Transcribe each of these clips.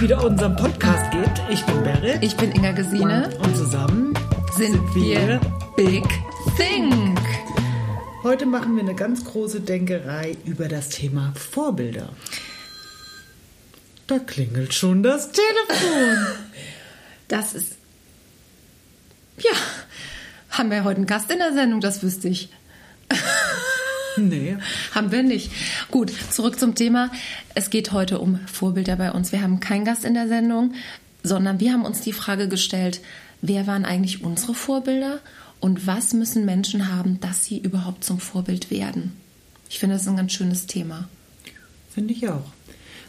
wieder unseren Podcast gibt. Ich bin Berit. Ich bin Inga Gesine. Und zusammen sind, sind wir Big Think. Heute machen wir eine ganz große Denkerei über das Thema Vorbilder. Da klingelt schon das Telefon. Das ist. Ja, haben wir heute einen Gast in der Sendung, das wüsste ich. Nee. haben wir nicht. Gut, zurück zum Thema. Es geht heute um Vorbilder bei uns. Wir haben keinen Gast in der Sendung, sondern wir haben uns die Frage gestellt, wer waren eigentlich unsere Vorbilder und was müssen Menschen haben, dass sie überhaupt zum Vorbild werden? Ich finde, das ist ein ganz schönes Thema. Finde ich auch.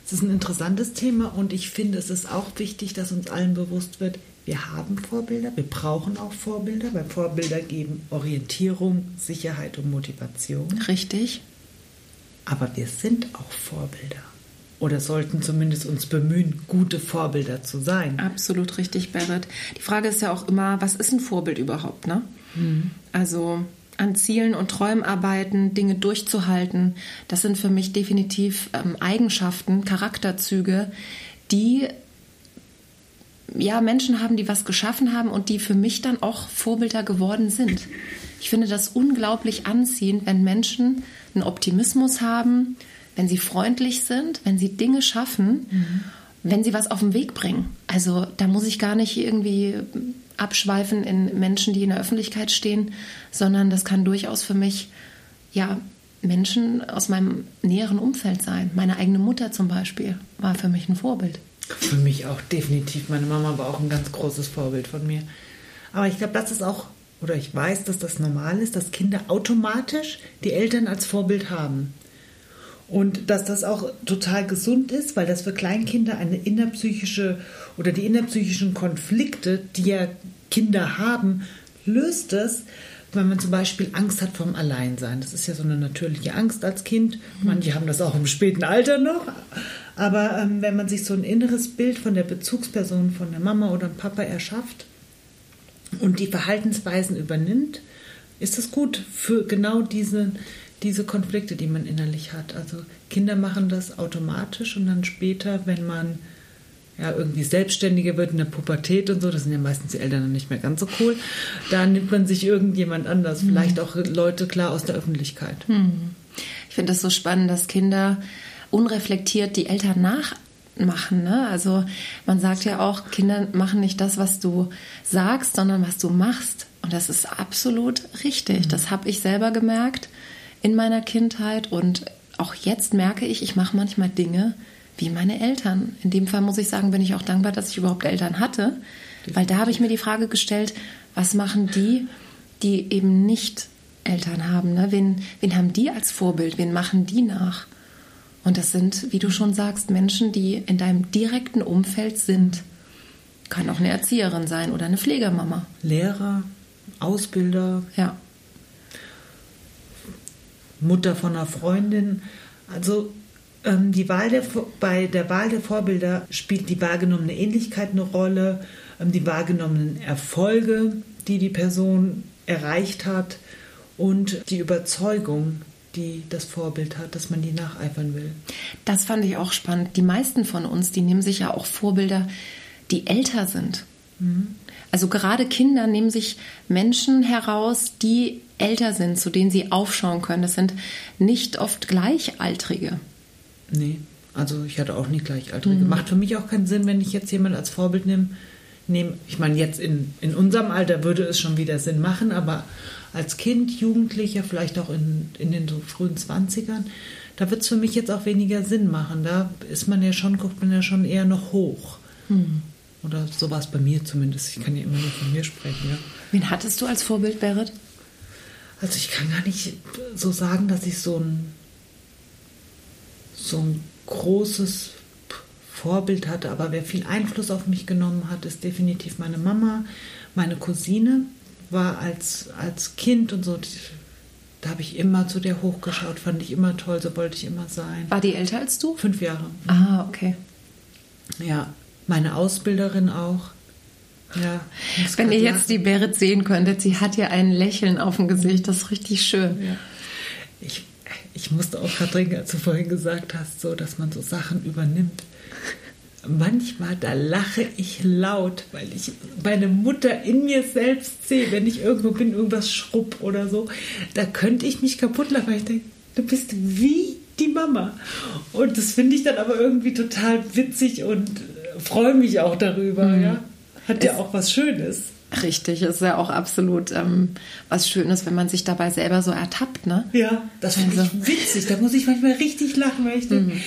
Es ist ein interessantes Thema und ich finde, es ist auch wichtig, dass uns allen bewusst wird, wir haben Vorbilder, wir brauchen auch Vorbilder, weil Vorbilder geben Orientierung, Sicherheit und Motivation. Richtig. Aber wir sind auch Vorbilder. Oder sollten zumindest uns bemühen, gute Vorbilder zu sein. Absolut richtig, Berit. Die Frage ist ja auch immer, was ist ein Vorbild überhaupt, ne? Mhm. Also an Zielen und Träumen arbeiten, Dinge durchzuhalten, das sind für mich definitiv ähm, Eigenschaften, Charakterzüge, die ja, Menschen haben, die was geschaffen haben und die für mich dann auch Vorbilder geworden sind. Ich finde das unglaublich anziehend, wenn Menschen einen Optimismus haben, wenn sie freundlich sind, wenn sie Dinge schaffen, mhm. wenn sie was auf den Weg bringen. Also da muss ich gar nicht irgendwie abschweifen in Menschen, die in der Öffentlichkeit stehen, sondern das kann durchaus für mich ja Menschen aus meinem näheren Umfeld sein. Meine eigene Mutter zum Beispiel war für mich ein Vorbild. Für mich auch definitiv. Meine Mama war auch ein ganz großes Vorbild von mir. Aber ich glaube, das ist auch, oder ich weiß, dass das normal ist, dass Kinder automatisch die Eltern als Vorbild haben. Und dass das auch total gesund ist, weil das für Kleinkinder eine innerpsychische oder die innerpsychischen Konflikte, die ja Kinder haben, löst es, wenn man zum Beispiel Angst hat vom Alleinsein. Das ist ja so eine natürliche Angst als Kind. Manche haben das auch im späten Alter noch. Aber ähm, wenn man sich so ein inneres Bild von der Bezugsperson, von der Mama oder dem Papa erschafft und die Verhaltensweisen übernimmt, ist das gut für genau diese, diese Konflikte, die man innerlich hat. Also Kinder machen das automatisch und dann später, wenn man ja, irgendwie selbstständiger wird in der Pubertät und so, das sind ja meistens die Eltern dann nicht mehr ganz so cool, da nimmt man sich irgendjemand anders, mhm. vielleicht auch Leute klar aus der Öffentlichkeit. Mhm. Ich finde das so spannend, dass Kinder unreflektiert die Eltern nachmachen. Ne? Also man sagt ja auch, Kinder machen nicht das, was du sagst, sondern was du machst. Und das ist absolut richtig. Das habe ich selber gemerkt in meiner Kindheit und auch jetzt merke ich, ich mache manchmal Dinge wie meine Eltern. In dem Fall muss ich sagen, bin ich auch dankbar, dass ich überhaupt Eltern hatte, weil da habe ich mir die Frage gestellt, was machen die, die eben nicht Eltern haben? Ne? Wen, wen haben die als Vorbild? Wen machen die nach? Und das sind, wie du schon sagst, Menschen, die in deinem direkten Umfeld sind. Kann auch eine Erzieherin sein oder eine Pflegermama. Lehrer, Ausbilder. Ja. Mutter von einer Freundin. Also ähm, die Wahl der, bei der Wahl der Vorbilder spielt die wahrgenommene Ähnlichkeit eine Rolle, ähm, die wahrgenommenen Erfolge, die die Person erreicht hat und die Überzeugung, die das Vorbild hat, dass man die nacheifern will. Das fand ich auch spannend. Die meisten von uns, die nehmen sich ja auch Vorbilder, die älter sind. Mhm. Also gerade Kinder nehmen sich Menschen heraus, die älter sind, zu denen sie aufschauen können. Das sind nicht oft Gleichaltrige. Nee, also ich hatte auch nie Gleichaltrige. Mhm. Macht für mich auch keinen Sinn, wenn ich jetzt jemanden als Vorbild nehme. Nehme ich meine, jetzt in, in unserem Alter würde es schon wieder Sinn machen, aber als Kind, Jugendlicher, vielleicht auch in, in den so frühen 20ern, da wird es für mich jetzt auch weniger Sinn machen. Da ist man ja schon, guckt man ja schon eher noch hoch. Hm. Oder so war es bei mir zumindest. Ich kann ja immer nur von mir sprechen. Ja. Wen hattest du als Vorbild, Berit? Also ich kann gar nicht so sagen, dass ich so ein, so ein großes Vorbild hatte, aber wer viel Einfluss auf mich genommen hat, ist definitiv meine Mama, meine Cousine, war als, als Kind und so, da habe ich immer zu der hochgeschaut, fand ich immer toll, so wollte ich immer sein. War die älter als du? Fünf Jahre. Ah, okay. Ja, meine Ausbilderin auch. Ja, Wenn ihr jetzt die Berit sehen könntet, sie hat ja ein Lächeln auf dem Gesicht, das ist richtig schön. Ja. Ich, ich musste auch gerade denken, als du vorhin gesagt hast, so, dass man so Sachen übernimmt. Manchmal, da lache ich laut, weil ich meine Mutter in mir selbst sehe, wenn ich irgendwo bin, irgendwas schrubb oder so. Da könnte ich mich kaputt lachen, weil ich denke, du bist wie die Mama. Und das finde ich dann aber irgendwie total witzig und freue mich auch darüber. Mhm. Ja? Hat ja auch was Schönes. Richtig, ist ja auch absolut ähm, was Schönes, wenn man sich dabei selber so ertappt, ne? Ja, das finde also. ich witzig. Da muss ich manchmal richtig lachen, weil ich denke, mhm.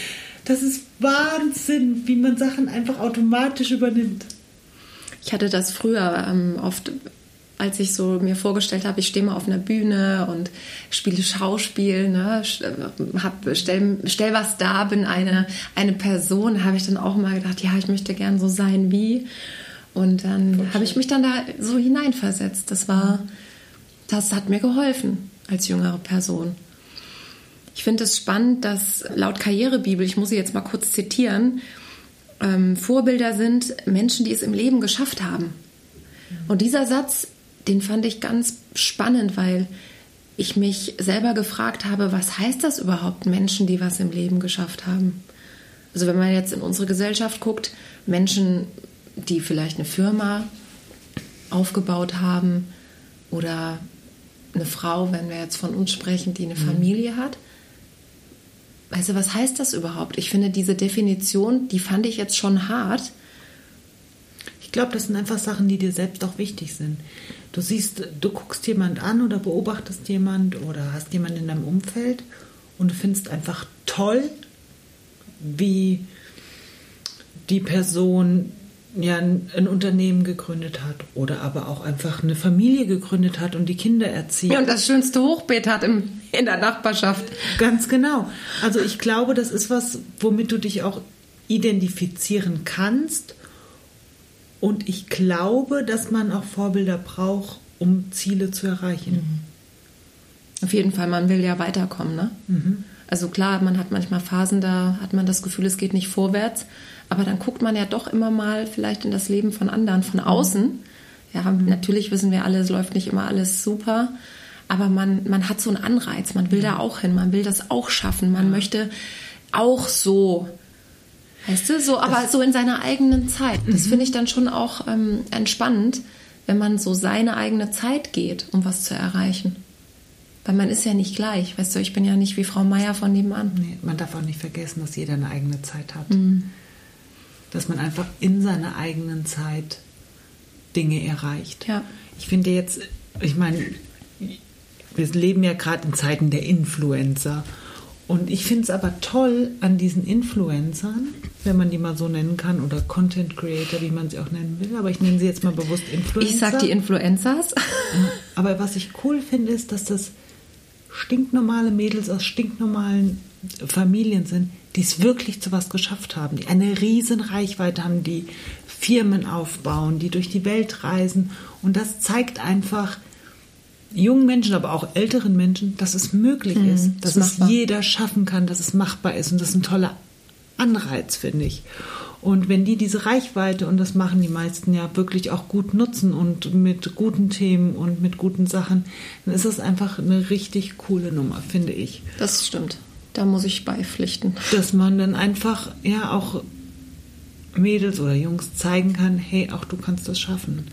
Das ist Wahnsinn, wie man Sachen einfach automatisch übernimmt. Ich hatte das früher ähm, oft, als ich so mir vorgestellt habe, ich stehe mal auf einer Bühne und spiele Schauspiel, ne, äh, hab, stell, stell was da, bin eine, eine Person, habe ich dann auch mal gedacht, ja, ich möchte gern so sein wie. Und dann habe ich mich dann da so hineinversetzt. Das war, das hat mir geholfen als jüngere Person. Ich finde es spannend, dass laut Karrierebibel, ich muss sie jetzt mal kurz zitieren, ähm, Vorbilder sind Menschen, die es im Leben geschafft haben. Und dieser Satz, den fand ich ganz spannend, weil ich mich selber gefragt habe, was heißt das überhaupt, Menschen, die was im Leben geschafft haben? Also wenn man jetzt in unsere Gesellschaft guckt, Menschen die vielleicht eine Firma aufgebaut haben oder eine Frau, wenn wir jetzt von uns sprechen, die eine mhm. Familie hat. Du, was heißt das überhaupt? Ich finde diese Definition, die fand ich jetzt schon hart. Ich glaube, das sind einfach Sachen, die dir selbst auch wichtig sind. Du siehst, du guckst jemand an oder beobachtest jemand oder hast jemanden in deinem Umfeld und du findest einfach toll, wie die Person ja ein Unternehmen gegründet hat oder aber auch einfach eine Familie gegründet hat und die Kinder erzieht. Ja, und das schönste Hochbeet hat im, in der Nachbarschaft. Ganz genau. Also ich glaube, das ist was, womit du dich auch identifizieren kannst. Und ich glaube, dass man auch Vorbilder braucht, um Ziele zu erreichen. Mhm. Auf jeden Fall, man will ja weiterkommen, ne? Mhm. Also klar, man hat manchmal Phasen, da hat man das Gefühl, es geht nicht vorwärts. Aber dann guckt man ja doch immer mal vielleicht in das Leben von anderen von außen. Ja, natürlich wissen wir alle, es läuft nicht immer alles super. Aber man, man hat so einen Anreiz, man will da auch hin, man will das auch schaffen, man möchte auch so, weißt du, so, aber so in seiner eigenen Zeit. Das mhm. finde ich dann schon auch ähm, entspannend, wenn man so seine eigene Zeit geht, um was zu erreichen. Weil man ist ja nicht gleich, weißt du, ich bin ja nicht wie Frau Meier von nebenan. Nee, man darf auch nicht vergessen, dass jeder eine eigene Zeit hat. Mhm dass man einfach in seiner eigenen Zeit Dinge erreicht. Ja. Ich finde jetzt, ich meine, wir leben ja gerade in Zeiten der Influencer. Und ich finde es aber toll an diesen Influencern, wenn man die mal so nennen kann, oder Content Creator, wie man sie auch nennen will, aber ich nenne sie jetzt mal bewusst Influencer. Ich sage die Influencers. Aber was ich cool finde, ist, dass das stinknormale Mädels aus stinknormalen Familien sind, die es wirklich zu was geschafft haben, die eine riesen Reichweite haben, die Firmen aufbauen, die durch die Welt reisen. Und das zeigt einfach jungen Menschen, aber auch älteren Menschen, dass es möglich mhm, ist, dass es jeder schaffen kann, dass es machbar ist. Und das ist ein toller Anreiz, finde ich. Und wenn die diese Reichweite, und das machen die meisten ja wirklich auch gut nutzen und mit guten Themen und mit guten Sachen, dann ist das einfach eine richtig coole Nummer, finde ich. Das stimmt. Da muss ich beipflichten. Dass man dann einfach ja auch Mädels oder Jungs zeigen kann, hey, auch du kannst das schaffen.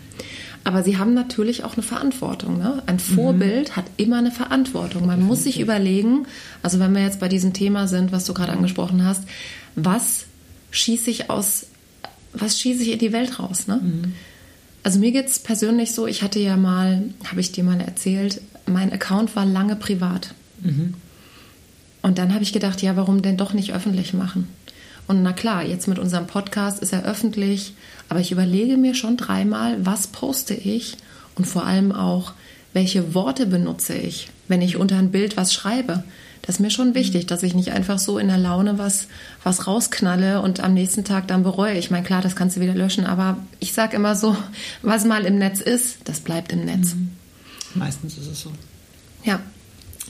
Aber sie haben natürlich auch eine Verantwortung. Ne? Ein Vorbild mhm. hat immer eine Verantwortung. Man muss sich überlegen, also wenn wir jetzt bei diesem Thema sind, was du gerade angesprochen hast, was schieße ich aus, was schieße ich in die Welt raus? Ne? Mhm. Also mir geht es persönlich so, ich hatte ja mal, habe ich dir mal erzählt, mein Account war lange privat. Mhm. Und dann habe ich gedacht, ja, warum denn doch nicht öffentlich machen? Und na klar, jetzt mit unserem Podcast ist er öffentlich, aber ich überlege mir schon dreimal, was poste ich und vor allem auch, welche Worte benutze ich, wenn ich unter ein Bild was schreibe. Das ist mir schon wichtig, dass ich nicht einfach so in der Laune was, was rausknalle und am nächsten Tag dann bereue. Ich meine, klar, das kannst du wieder löschen, aber ich sage immer so, was mal im Netz ist, das bleibt im Netz. Mhm. Meistens ist es so. Ja,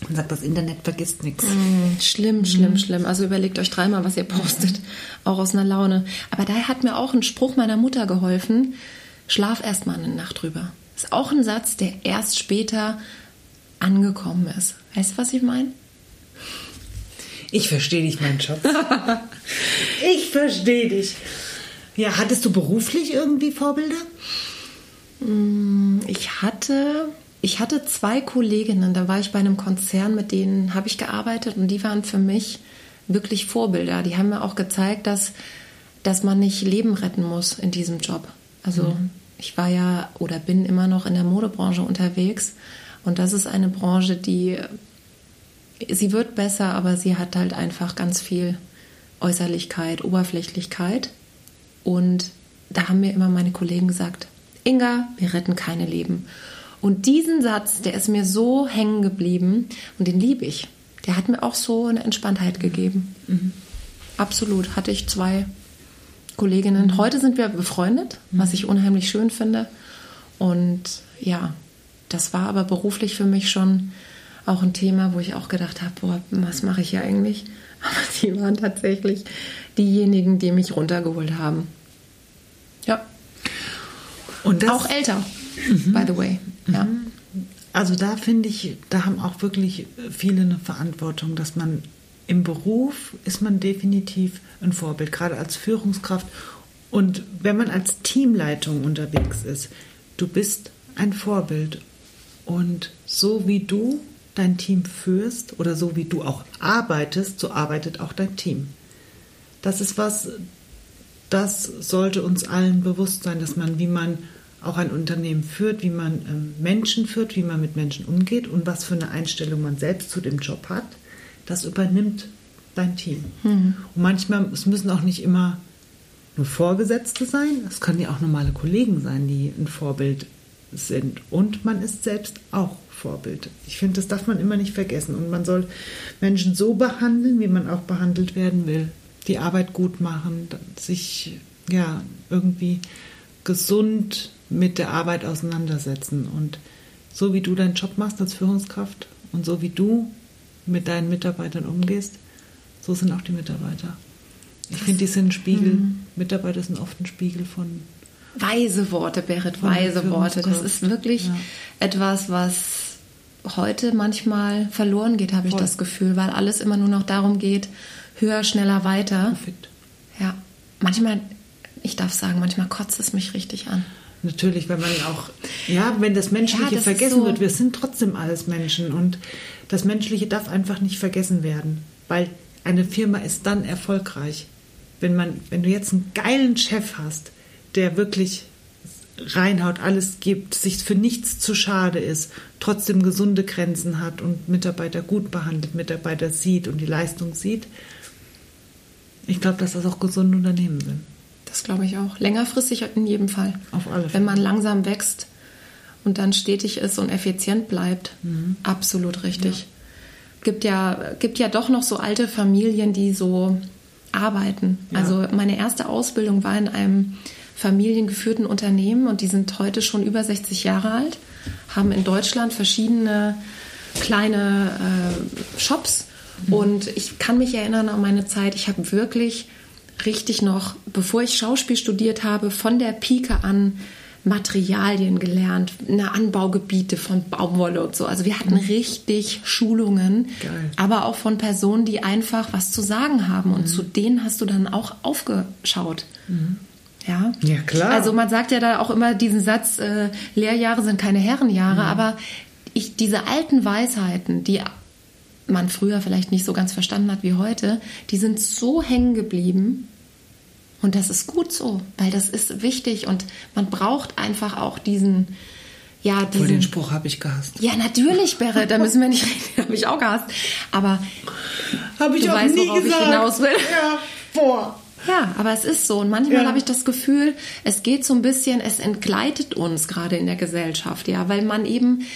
man sagt, das Internet vergisst nichts. Mm, schlimm, schlimm, mm. schlimm. Also überlegt euch dreimal, was ihr postet. Auch aus einer Laune. Aber da hat mir auch ein Spruch meiner Mutter geholfen. Schlaf erst mal eine Nacht drüber. Ist auch ein Satz, der erst später angekommen ist. Weißt du, was ich meine? Ich verstehe dich, mein Schatz. ich verstehe dich. Ja, hattest du beruflich irgendwie Vorbilder? Mm, ich hatte, ich hatte zwei Kolleginnen, da war ich bei einem Konzern, mit denen habe ich gearbeitet und die waren für mich wirklich Vorbilder. Die haben mir auch gezeigt, dass, dass man nicht Leben retten muss in diesem Job. Also mhm. ich war ja oder bin immer noch in der Modebranche unterwegs und das ist eine Branche, die sie wird besser, aber sie hat halt einfach ganz viel Äußerlichkeit, Oberflächlichkeit. Und da haben mir immer meine Kollegen gesagt, Inga, wir retten keine Leben. Und diesen Satz, der ist mir so hängen geblieben und den liebe ich. Der hat mir auch so eine Entspanntheit gegeben. Mhm. Absolut. Hatte ich zwei Kolleginnen. Mhm. Heute sind wir befreundet, mhm. was ich unheimlich schön finde. Und ja, das war aber beruflich für mich schon auch ein Thema, wo ich auch gedacht habe, boah, was mache ich hier eigentlich? Aber sie waren tatsächlich diejenigen, die mich runtergeholt haben. Ja. Und auch älter, mhm. by the way. Ja. Mhm. Also da finde ich, da haben auch wirklich viele eine Verantwortung, dass man im Beruf ist man definitiv ein Vorbild, gerade als Führungskraft. Und wenn man als Teamleitung unterwegs ist, du bist ein Vorbild. Und so wie du dein Team führst oder so wie du auch arbeitest, so arbeitet auch dein Team. Das ist was, das sollte uns allen bewusst sein, dass man, wie man auch ein Unternehmen führt, wie man ähm, Menschen führt, wie man mit Menschen umgeht und was für eine Einstellung man selbst zu dem Job hat, das übernimmt dein Team. Mhm. Und manchmal, es müssen auch nicht immer nur Vorgesetzte sein, es können ja auch normale Kollegen sein, die ein Vorbild sind. Und man ist selbst auch Vorbild. Ich finde, das darf man immer nicht vergessen. Und man soll Menschen so behandeln, wie man auch behandelt werden will. Die Arbeit gut machen, sich ja irgendwie gesund mit der Arbeit auseinandersetzen. Und so wie du deinen Job machst als Führungskraft und so wie du mit deinen Mitarbeitern umgehst, so sind auch die Mitarbeiter. Ich finde, die sind ein Spiegel. Mhm. Mitarbeiter sind oft ein Spiegel von. Weise Worte, Berit, weise Worte. Das ist wirklich ja. etwas, was heute manchmal verloren geht, habe ich das Gefühl, weil alles immer nur noch darum geht, höher, schneller, weiter. Perfekt. Ja, manchmal, ich darf sagen, manchmal kotzt es mich richtig an. Natürlich, wenn man auch, ja, wenn das Menschliche ja, das vergessen so wird, wir sind trotzdem alles Menschen und das Menschliche darf einfach nicht vergessen werden, weil eine Firma ist dann erfolgreich, wenn man, wenn du jetzt einen geilen Chef hast, der wirklich reinhaut, alles gibt, sich für nichts zu schade ist, trotzdem gesunde Grenzen hat und Mitarbeiter gut behandelt, Mitarbeiter sieht und die Leistung sieht. Ich glaube, dass das auch gesunde Unternehmen sind. Das glaube ich auch. Längerfristig in jedem Fall. Auf alle Fälle. Wenn man langsam wächst und dann stetig ist und effizient bleibt. Mhm. Absolut richtig. Ja. Gibt ja, gibt ja doch noch so alte Familien, die so arbeiten. Ja. Also meine erste Ausbildung war in einem familiengeführten Unternehmen und die sind heute schon über 60 Jahre alt, haben in Deutschland verschiedene kleine äh, Shops mhm. und ich kann mich erinnern an meine Zeit, ich habe wirklich richtig noch, bevor ich Schauspiel studiert habe, von der Pike an Materialien gelernt, eine Anbaugebiete von Baumwolle und so. Also wir hatten mhm. richtig Schulungen, Geil. aber auch von Personen, die einfach was zu sagen haben. Und mhm. zu denen hast du dann auch aufgeschaut. Mhm. Ja? ja, klar. Also man sagt ja da auch immer diesen Satz, äh, Lehrjahre sind keine Herrenjahre, mhm. aber ich, diese alten Weisheiten, die man früher vielleicht nicht so ganz verstanden hat wie heute, die sind so hängen geblieben. Und das ist gut so, weil das ist wichtig und man braucht einfach auch diesen, ja, diesen. Vor den Spruch habe ich gehasst. Ja, natürlich, Berre, da müssen wir nicht reden, habe ich auch gehasst. Aber hab ich du auch weißt, nie worauf gesagt. ich hinaus will. Ja, boah. Ja, aber es ist so. Und manchmal ja. habe ich das Gefühl, es geht so ein bisschen, es entgleitet uns gerade in der Gesellschaft, ja, weil man eben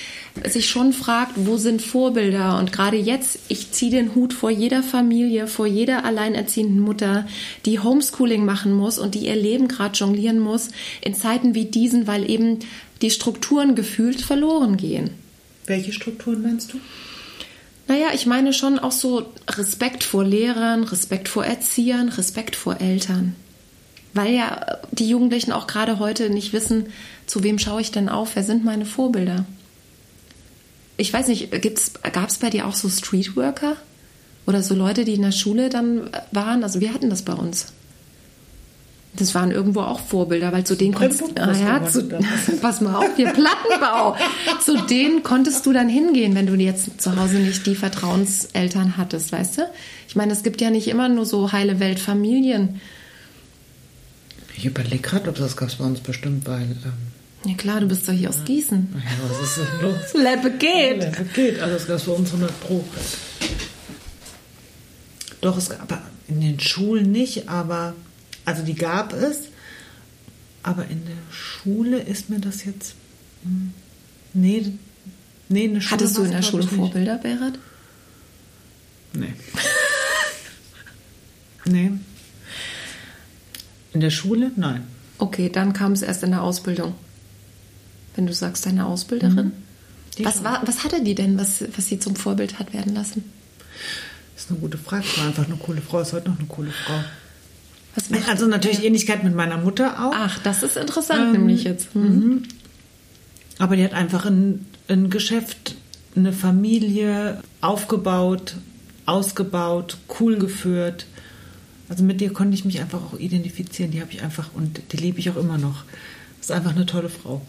sich schon fragt, wo sind Vorbilder? Und gerade jetzt, ich ziehe den Hut vor jeder Familie, vor jeder alleinerziehenden Mutter, die Homeschooling machen muss und die ihr Leben gerade jonglieren muss, in Zeiten wie diesen, weil eben die Strukturen gefühlt verloren gehen. Welche Strukturen meinst du? Naja, ich meine schon auch so Respekt vor Lehrern, Respekt vor Erziehern, Respekt vor Eltern. Weil ja die Jugendlichen auch gerade heute nicht wissen, zu wem schaue ich denn auf, wer sind meine Vorbilder. Ich weiß nicht, gab es bei dir auch so Streetworker? Oder so Leute, die in der Schule dann waren? Also wir hatten das bei uns. Das waren irgendwo auch Vorbilder, weil zu denen konntest Brennpunkt, ah, ja, zu, pass mal auf, hier Plattenbau. zu denen konntest du dann hingehen, wenn du jetzt zu Hause nicht die Vertrauenseltern hattest, weißt du? Ich meine, es gibt ja nicht immer nur so heile Weltfamilien. Ich überlege gerade, ob das gab es bei uns bestimmt, weil. Ähm, Ja klar, du bist doch hier aus Gießen. ja, was ist denn los? Leppe geht. Ja, geht, also das gab es bei uns 100 Pro. Doch, es gab aber in den Schulen nicht, aber. Also die gab es, aber in der Schule ist mir das jetzt. hm, Nee, nee, in der Schule. Hattest du in der Schule. Vorbilder, Berit? Nee. nee. In der Schule? Nein. Okay, dann kam es erst in der Ausbildung. Wenn du sagst, deine Ausbilderin. Mhm. Was, war, was hatte die denn, was, was sie zum Vorbild hat werden lassen? Das ist eine gute Frage. War einfach eine coole Frau, ist heute noch eine coole Frau. Was Also natürlich Ähnlichkeit mit meiner Mutter auch. Ach, das ist interessant, Ähm, nämlich jetzt. Hm. Aber die hat einfach ein, ein Geschäft, eine Familie aufgebaut, ausgebaut, cool geführt. Also mit der konnte ich mich einfach auch identifizieren. Die habe ich einfach und die liebe ich auch immer noch. Ist einfach eine tolle Frau.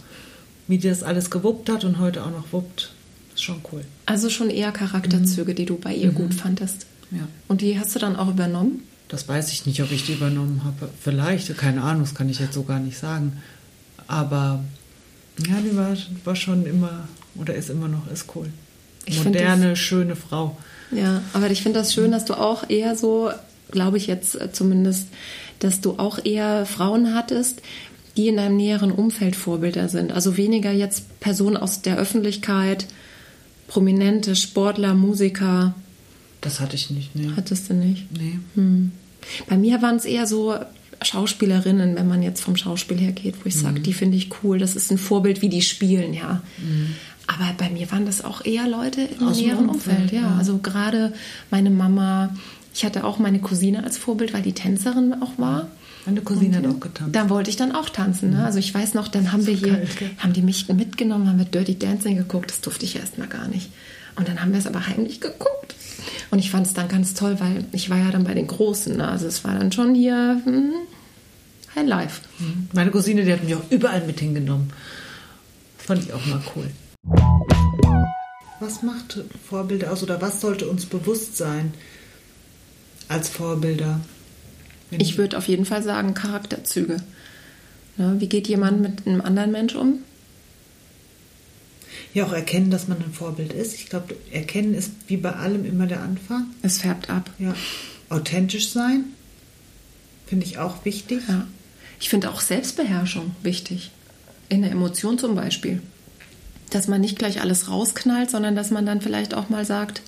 Wie die das alles gewuppt hat und heute auch noch wuppt, ist schon cool. Also schon eher Charakterzüge, die du bei ihr gut fandest. Ja. Und die hast du dann auch übernommen? Das weiß ich nicht, ob ich die übernommen habe. Vielleicht, keine Ahnung, das kann ich jetzt so gar nicht sagen. Aber ja, die war, war schon immer oder ist immer noch, ist cool. Ich Moderne, schöne Frau. Ja, aber ich finde das schön, dass du auch eher so, glaube ich jetzt äh, zumindest, dass du auch eher Frauen hattest, die in deinem näheren Umfeld Vorbilder sind. Also weniger jetzt Personen aus der Öffentlichkeit, prominente Sportler, Musiker, Das hatte ich nicht, nee. hattest du nicht. nee. Hm. Bei mir waren es eher so Schauspielerinnen, wenn man jetzt vom Schauspiel her geht, wo ich sage, die finde ich cool, das ist ein Vorbild, wie die spielen, ja. Aber bei mir waren das auch eher Leute im Aus näheren Umfeld, Umfeld, ja. ja. Also gerade meine Mama, ich hatte auch meine Cousine als Vorbild, weil die Tänzerin auch war. Meine Cousine hat auch getanzt. Da wollte ich dann auch tanzen. Ne? Also ich weiß noch, dann haben wir hier, gell? haben die mich mitgenommen, haben wir Dirty Dancing geguckt. Das durfte ich erst mal gar nicht. Und dann haben wir es aber heimlich geguckt. Und ich fand es dann ganz toll, weil ich war ja dann bei den Großen. Ne? Also es war dann schon hier hm, High Life. Meine Cousine, die hat mich auch überall mit hingenommen. Fand ich auch mal cool. Was macht Vorbilder aus oder was sollte uns bewusst sein als Vorbilder? Wenn Ich würde auf jeden Fall sagen Charakterzüge. Ne? Wie geht jemand mit einem anderen Mensch um? Ja auch erkennen, dass man ein Vorbild ist. Ich glaube, erkennen ist wie bei allem immer der Anfang. Es färbt ab. Ja, authentisch sein finde ich auch wichtig. Ja. Ich finde auch Selbstbeherrschung wichtig. In der Emotion zum Beispiel. Dass man nicht gleich alles rausknallt, sondern dass man dann vielleicht auch mal sagt,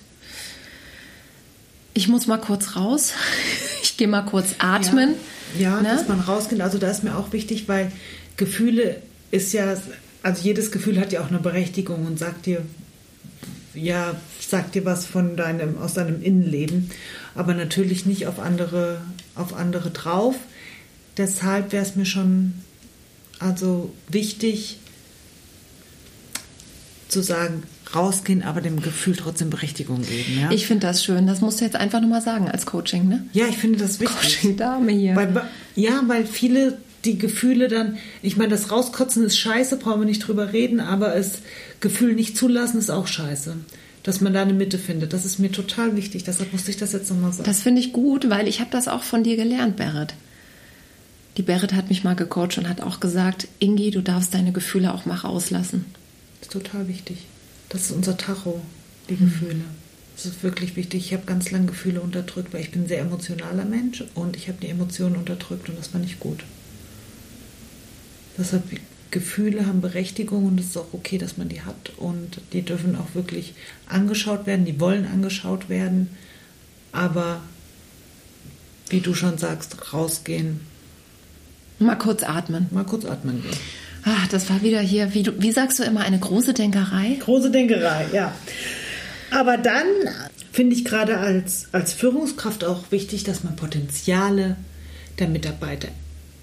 ich muss mal kurz raus, ich gehe mal kurz atmen. Ja, ja Ne? dass man rausgeht. Also da ist mir auch wichtig, weil Gefühle ist ja, also jedes Gefühl hat ja auch eine Berechtigung und sagt dir, ja, sagt dir was von deinem, aus deinem Innenleben, aber natürlich nicht auf andere, auf andere drauf. Deshalb wäre es mir schon also wichtig zu sagen, rausgehen, aber dem Gefühl trotzdem Berechtigung geben. Ja, Ich finde das schön. Das musst du jetzt einfach nochmal sagen als Coaching, ne? ja ich finde das wichtig. Coaching-Dame hier. Weil, ja, weil viele die Gefühle dann, ich meine, das Rauskotzen ist scheiße, brauchen wir nicht drüber reden, aber es Gefühl nicht zulassen ist auch scheiße. Dass man da eine Mitte findet, das ist mir total wichtig. Deshalb musste ich das jetzt nochmal sagen. Das finde ich gut, weil ich habe das auch von dir gelernt, Berit. Die Berit hat mich mal gecoacht und hat auch gesagt, Ingi, du darfst deine Gefühle auch mal rauslassen. Das ist total wichtig. Das ist unser Tacho, die Gefühle. Das ist wirklich wichtig. Ich habe ganz lange Gefühle unterdrückt, weil ich bin ein sehr emotionaler Mensch und ich habe die Emotionen unterdrückt und das war nicht gut. Deshalb Gefühle haben Berechtigung und es ist auch okay, dass man die hat und die dürfen auch wirklich angeschaut werden, die wollen angeschaut werden, aber wie du schon sagst, rausgehen, Mal kurz atmen. mal kurz atmen gehen. Ach, das war wieder hier, wie, du, wie sagst du immer, eine große Denkerei? Große Denkerei, ja. Aber dann finde ich gerade als, als Führungskraft auch wichtig, dass man Potenziale der Mitarbeiter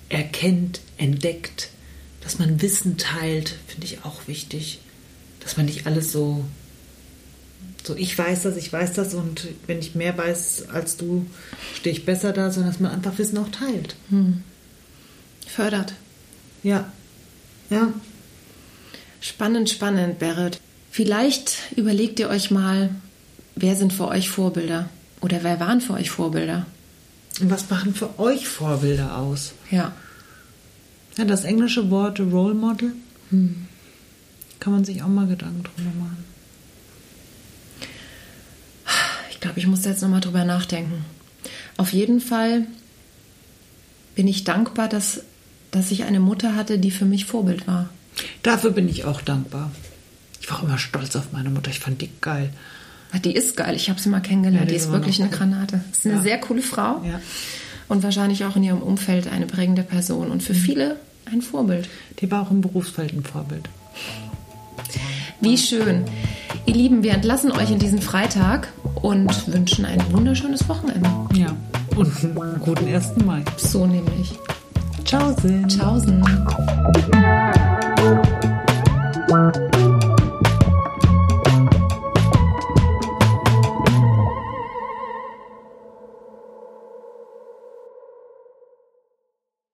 erkennt, entdeckt, dass man Wissen teilt, finde ich auch wichtig. Dass man nicht alles so, so ich weiß das, ich weiß das und wenn ich mehr weiß als du, stehe ich besser da, sondern dass man einfach Wissen auch teilt. fördert. Ja. Ja. Spannend, spannend, Berit. Vielleicht überlegt ihr euch mal, wer sind für euch Vorbilder? Oder wer waren für euch Vorbilder? Und was machen für euch Vorbilder aus? Ja. Ja, das englische Wort Role Model. Hm. Kann man sich auch mal Gedanken drüber machen. Ich glaube, ich muss da jetzt nochmal drüber nachdenken. Auf jeden Fall bin ich dankbar, dass, dass ich eine Mutter hatte, die für mich Vorbild war. Dafür bin ich auch dankbar. Ich war auch immer stolz auf meine Mutter. Ich fand die geil. Die ist geil. Ich habe sie mal kennengelernt. Ja, die die ist wirklich eine gut. Granate. Ist eine Ja. sehr coole Frau. Ja. Und wahrscheinlich auch in ihrem Umfeld eine prägende Person. Und für Mhm. viele ein Vorbild. Die war auch im Berufsfeld ein Vorbild. Wie schön. Ihr Lieben, wir entlassen euch in diesen Freitag und wünschen ein wunderschönes Wochenende. Ja. Und einen guten 1. Mai. So nämlich. Ciao, Sinn. Tschaußen.